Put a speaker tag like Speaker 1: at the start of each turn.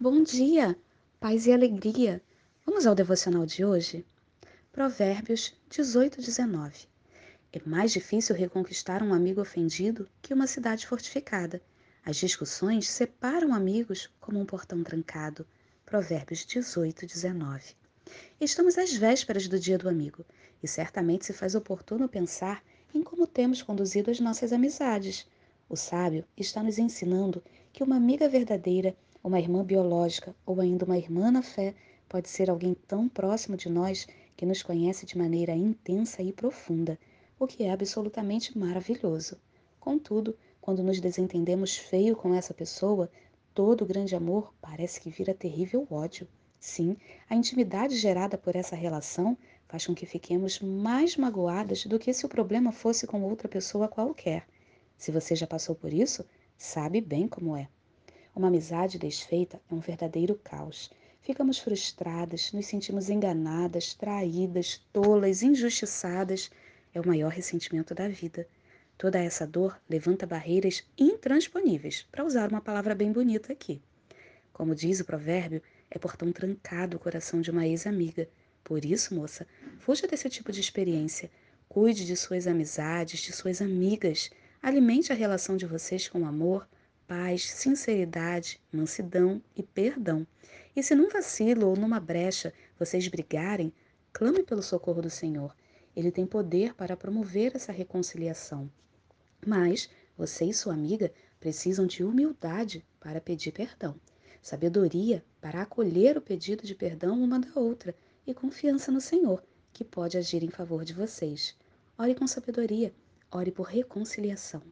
Speaker 1: Bom dia, paz e alegria. Vamos ao devocional de hoje? Provérbios 18, 19. É mais difícil reconquistar um amigo ofendido que uma cidade fortificada. As discussões separam amigos como um portão trancado. Provérbios 18, 19. Estamos às vésperas do Dia do Amigo e certamente se faz oportuno pensar em como temos conduzido as nossas amizades. O sábio está nos ensinando que uma amiga verdadeira uma irmã biológica ou ainda uma irmã na fé pode ser alguém tão próximo de nós que nos conhece de maneira intensa e profunda, o que é absolutamente maravilhoso. Contudo, quando nos desentendemos feio com essa pessoa, todo grande amor parece que vira terrível ódio. Sim, a intimidade gerada por essa relação faz com que fiquemos mais magoadas do que se o problema fosse com outra pessoa qualquer. Se você já passou por isso, sabe bem como é. Uma amizade desfeita é um verdadeiro caos. Ficamos frustradas, nos sentimos enganadas, traídas, tolas, injustiçadas. É o maior ressentimento da vida. Toda essa dor levanta barreiras intransponíveis, para usar uma palavra bem bonita aqui. Como diz o provérbio, é portão trancado o coração de uma ex-amiga. Por isso, moça, fuja desse tipo de experiência. Cuide de suas amizades, de suas amigas. Alimente a relação de vocês com amor, paz, sinceridade, mansidão e perdão. E se num vacilo ou numa brecha vocês brigarem, clame pelo socorro do Senhor. Ele tem poder para promover essa reconciliação. Mas você e sua amiga precisam de humildade para pedir perdão, sabedoria para acolher o pedido de perdão uma da outra e confiança no Senhor, que pode agir em favor de vocês. Ore com sabedoria, ore por reconciliação.